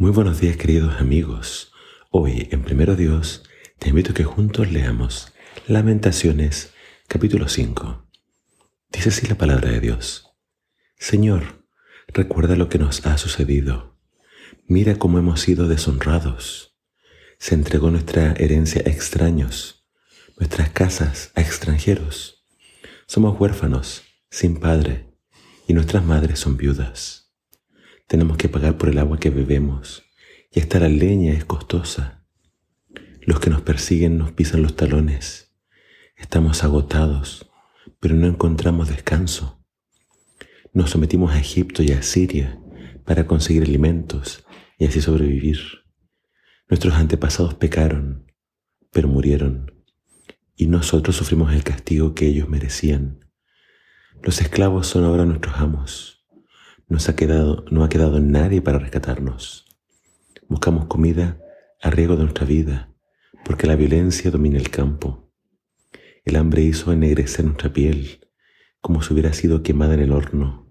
Muy buenos días queridos amigos. Hoy en Primero Dios te invito a que juntos leamos Lamentaciones capítulo 5. Dice así la palabra de Dios. Señor, recuerda lo que nos ha sucedido. Mira cómo hemos sido deshonrados. Se entregó nuestra herencia a extraños, nuestras casas a extranjeros. Somos huérfanos, sin padre, y nuestras madres son viudas. Tenemos que pagar por el agua que bebemos y hasta la leña es costosa. Los que nos persiguen nos pisan los talones. Estamos agotados, pero no encontramos descanso. Nos sometimos a Egipto y a Siria para conseguir alimentos y así sobrevivir. Nuestros antepasados pecaron, pero murieron, y nosotros sufrimos el castigo que ellos merecían. Los esclavos son ahora nuestros amos ha quedado, no ha quedado nadie para rescatarnos. Buscamos comida a riesgo de nuestra vida, porque la violencia domina el campo. El hambre hizo ennegrecer nuestra piel, como si hubiera sido quemada en el horno.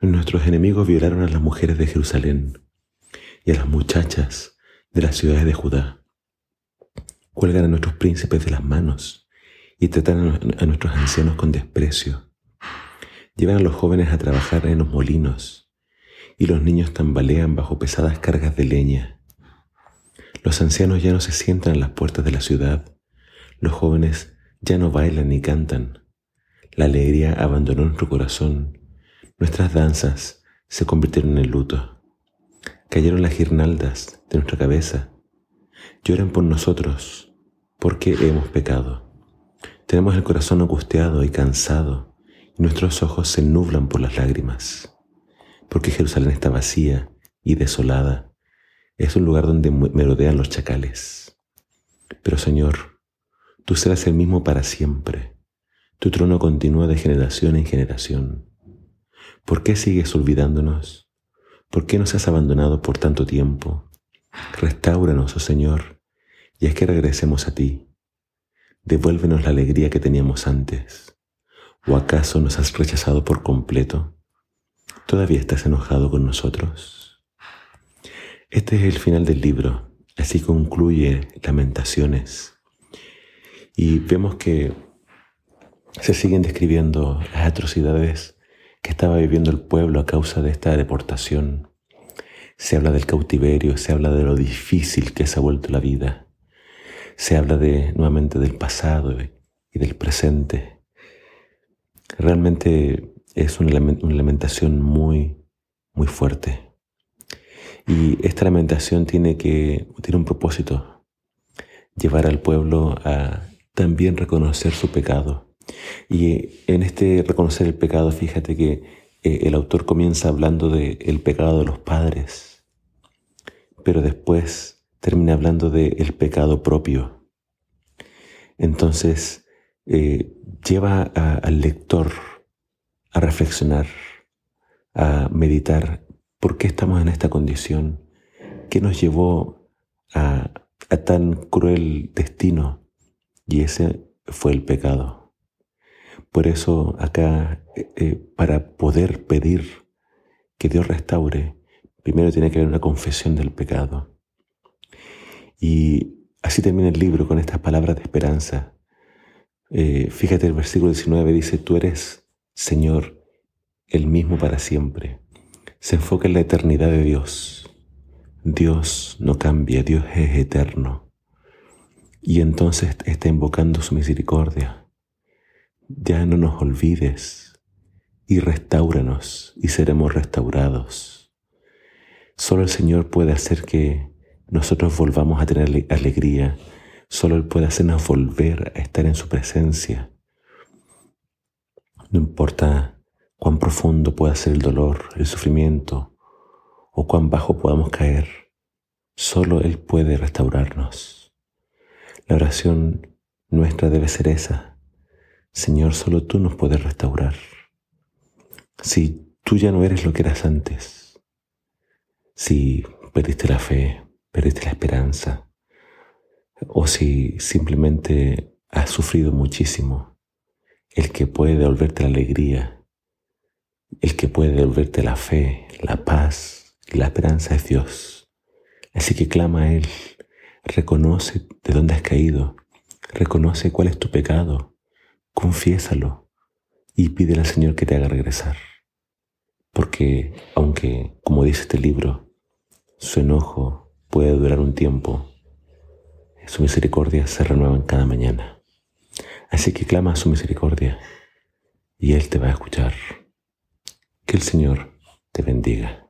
Nuestros enemigos violaron a las mujeres de Jerusalén y a las muchachas de las ciudades de Judá. Cuelgan a nuestros príncipes de las manos y tratan a nuestros ancianos con desprecio. Llevan a los jóvenes a trabajar en los molinos y los niños tambalean bajo pesadas cargas de leña. Los ancianos ya no se sientan en las puertas de la ciudad. Los jóvenes ya no bailan ni cantan. La alegría abandonó nuestro corazón. Nuestras danzas se convirtieron en luto. Cayeron las guirnaldas de nuestra cabeza. Lloran por nosotros porque hemos pecado. Tenemos el corazón angustiado y cansado Nuestros ojos se nublan por las lágrimas, porque Jerusalén está vacía y desolada. Es un lugar donde merodean los chacales. Pero Señor, tú serás el mismo para siempre. Tu trono continúa de generación en generación. ¿Por qué sigues olvidándonos? ¿Por qué nos has abandonado por tanto tiempo? Restáuranos, oh Señor, y es que regresemos a ti. Devuélvenos la alegría que teníamos antes. ¿O acaso nos has rechazado por completo? ¿Todavía estás enojado con nosotros? Este es el final del libro, así concluye Lamentaciones. Y vemos que se siguen describiendo las atrocidades que estaba viviendo el pueblo a causa de esta deportación. Se habla del cautiverio, se habla de lo difícil que se ha vuelto la vida. Se habla de nuevamente del pasado y del presente. Realmente es una, lamentación muy, muy fuerte. Y esta lamentación tiene, que, tiene un propósito, llevar al pueblo a también reconocer su pecado. Y en este reconocer el pecado, fíjate que eh, el autor comienza hablando del pecado de los padres, pero después termina hablando del pecado propio. Entonces, eh, lleva al lector a reflexionar, a meditar por qué estamos en esta condición, qué nos llevó a, tan cruel destino y ese fue el pecado. Por eso acá, eh, eh, para poder pedir que Dios restaure, primero tiene que haber una confesión del pecado. Y así termina el libro con estas palabras de esperanza. Eh, fíjate el versículo 19 dice, tú eres, Señor, el mismo para siempre. Se enfoca en la eternidad de Dios. Dios no cambia, Dios es eterno. Y entonces está invocando su misericordia. Ya no nos olvides y restauranos y seremos restaurados. Solo el Señor puede hacer que nosotros volvamos a tener alegría Solo Él puede hacernos volver a estar en su presencia. No importa cuán profundo pueda ser el dolor, el sufrimiento o cuán bajo podamos caer, solo Él puede restaurarnos. La oración nuestra debe ser esa. Señor, solo tú nos puedes restaurar. Si tú ya no eres lo que eras antes, si perdiste la fe, perdiste la esperanza, o si simplemente has sufrido muchísimo, el que puede devolverte la alegría, el que puede devolverte la fe, la paz y la esperanza es Dios. Así que clama a Él, reconoce de dónde has caído, reconoce cuál es tu pecado, confiésalo y pídele al Señor que te haga regresar. Porque aunque, como dice este libro, su enojo puede durar un tiempo, su misericordia se renueva en cada mañana. Así que clama a su misericordia y Él te va a escuchar. Que el Señor te bendiga.